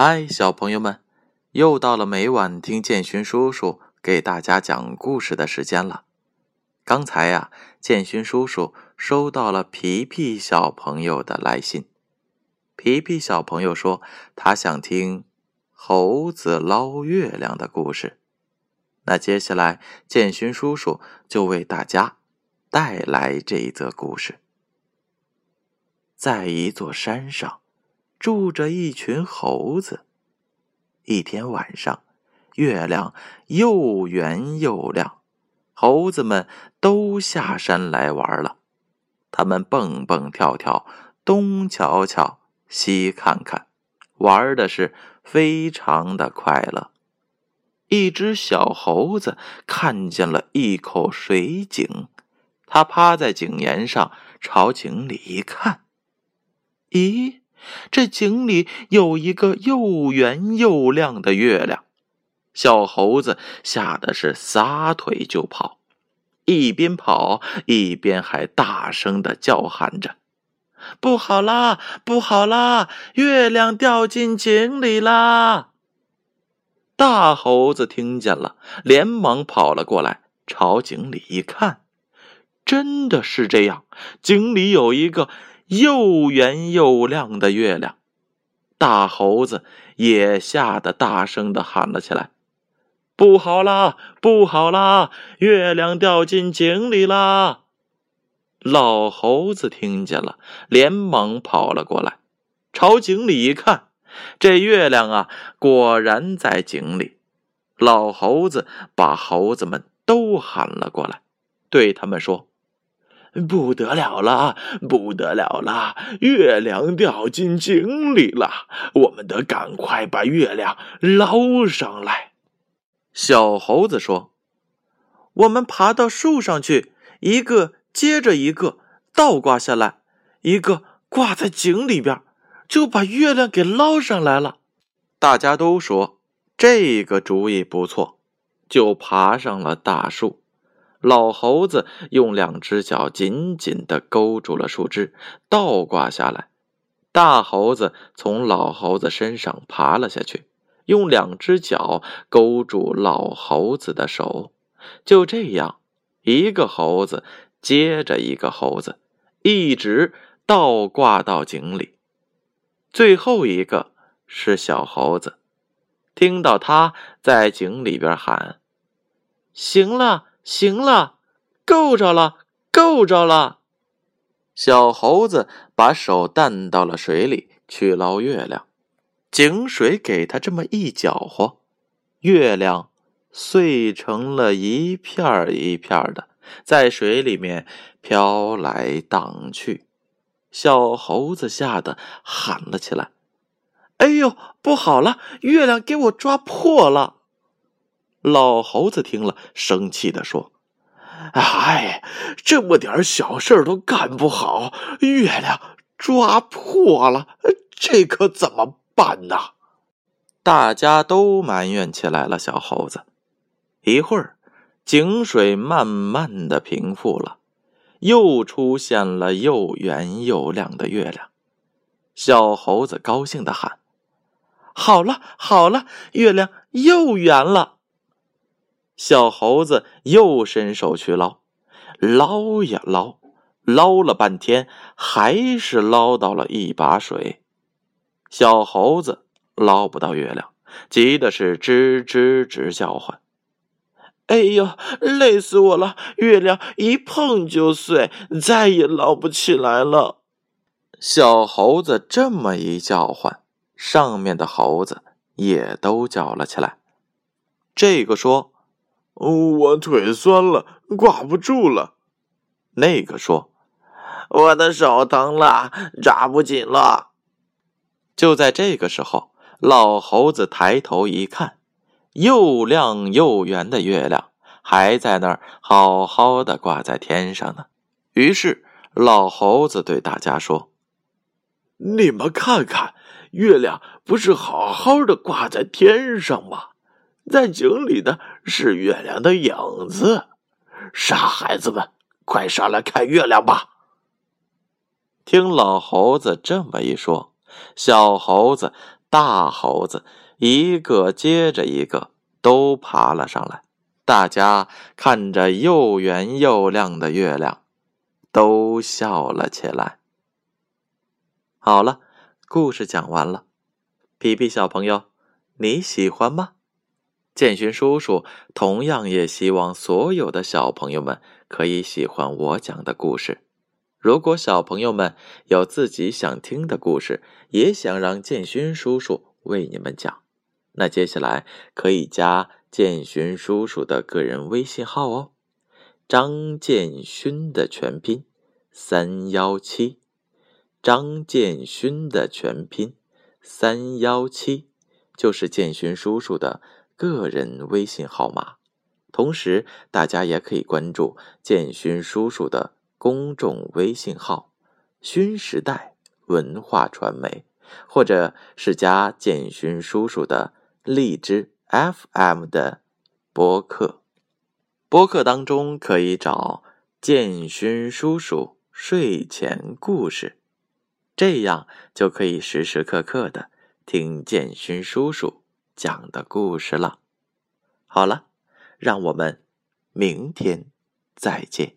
嗨，小朋友们，又到了每晚听建勋叔叔给大家讲故事的时间了。刚才呀，建勋叔叔收到了皮皮小朋友的来信。皮皮小朋友说，他想听猴子捞月亮的故事。那接下来，建勋叔叔就为大家带来这一则故事。在一座山上，住着一群猴子。一天晚上，月亮又圆又亮。猴子们都下山来玩了，他们蹦蹦跳跳，东瞧瞧，西看看，玩的是非常的快乐。一只小猴子看见了一口水井，它趴在井沿上，朝井里一看，咦，这井里有一个又圆又亮的月亮。小猴子吓得是撒腿就跑，一边跑一边还大声的叫喊着：“不好啦，不好啦！月亮掉进井里啦！”大猴子听见了，连忙跑了过来，朝井里一看，真的是这样，井里有一个又圆又亮的月亮。大猴子也吓得大声的喊了起来。不好啦！不好啦！月亮掉进井里啦！老猴子听见了，连忙跑了过来，朝井里一看，这月亮啊，果然在井里。老猴子把猴子们都喊了过来，对他们说：“不得了了，不得了了！月亮掉进井里了，我们得赶快把月亮捞上来。”小猴子说：“我们爬到树上去，一个接着一个倒挂下来，一个挂在井里边，就把月亮给捞上来了。”大家都说这个主意不错，就爬上了大树。老猴子用两只脚紧紧地勾住了树枝，倒挂下来。大猴子从老猴子身上爬了下去。用两只脚勾住老猴子的手，就这样，一个猴子接着一个猴子，一直倒挂到井里。最后一个是小猴子，听到他在井里边喊：“行了，行了，够着了，够着了。”小猴子把手淡到了水里去捞月亮。井水给他这么一搅和，月亮碎成了一片一片的，在水里面飘来荡去。小猴子吓得喊了起来：“哎呦，不好了！月亮给我抓破了！”老猴子听了，生气的说：“哎，这么点小事都干不好，月亮抓破了，这可怎么？”办呢！大家都埋怨起来了。小猴子，一会儿，井水慢慢的平复了，又出现了又圆又亮的月亮。小猴子高兴的喊：“好了，好了，月亮又圆了。”小猴子又伸手去捞，捞呀捞，捞了半天，还是捞到了一把水。小猴子捞不到月亮，急的是吱吱直叫唤。哎呦，累死我了！月亮一碰就碎，再也捞不起来了。小猴子这么一叫唤，上面的猴子也都叫了起来。这个说：“我腿酸了，挂不住了。”那个说：“我的手疼了，抓不紧了。”就在这个时候，老猴子抬头一看，又亮又圆的月亮还在那儿好好的挂在天上呢。于是，老猴子对大家说：“你们看看，月亮不是好好的挂在天上吗？在井里的是月亮的影子。傻孩子们，快上来看月亮吧！”听老猴子这么一说。小猴子大猴子一个接着一个都爬了上来。大家看着又圆又亮的月亮，都笑了起来。好了，故事讲完了。皮皮小朋友，你喜欢吗？建勋叔叔同样也希望所有的小朋友们可以喜欢我讲的故事。如果小朋友们有自己想听的故事，也想让建勋叔叔为你们讲，那接下来可以加建勋叔叔的个人微信号哦，张建勋的全拼三幺七，张建勋的全拼三幺七，就是建勋叔叔的。个人微信号码，同时大家也可以关注建勋叔叔的公众微信号“勋时代文化传媒”，或者是加建勋叔叔的荔枝 FM 的播客。播客当中可以找建勋叔叔睡前故事，这样就可以时时刻刻的听建勋叔叔。讲的故事了。好了，让我们明天再见。